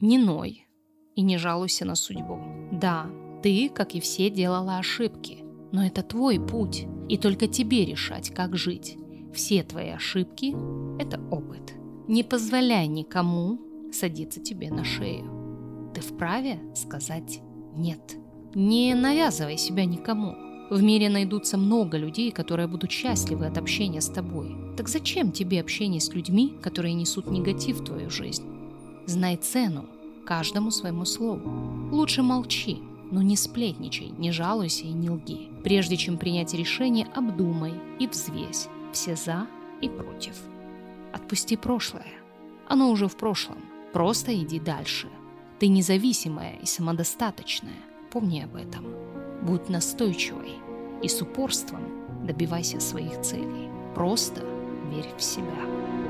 Не ной и не жалуйся на судьбу. Да, ты, как и все, делала ошибки, но это твой путь, и только тебе решать, как жить. Все твои ошибки – это опыт. Не позволяй никому садиться тебе на шею. Ты вправе сказать «нет». Не навязывай себя никому. В мире найдутся много людей, которые будут счастливы от общения с тобой. Так зачем тебе общение с людьми, которые несут негатив в твою жизнь? Знай цену каждому своему слову. Лучше молчи, но не сплетничай, не жалуйся и не лги. Прежде чем принять решение, обдумай и взвесь все «за» и «против». Отпусти прошлое. Оно уже в прошлом. Просто иди дальше. Ты независимая и самодостаточная. Помни об этом. Будь настойчивой и с упорством добивайся своих целей. Просто верь в себя.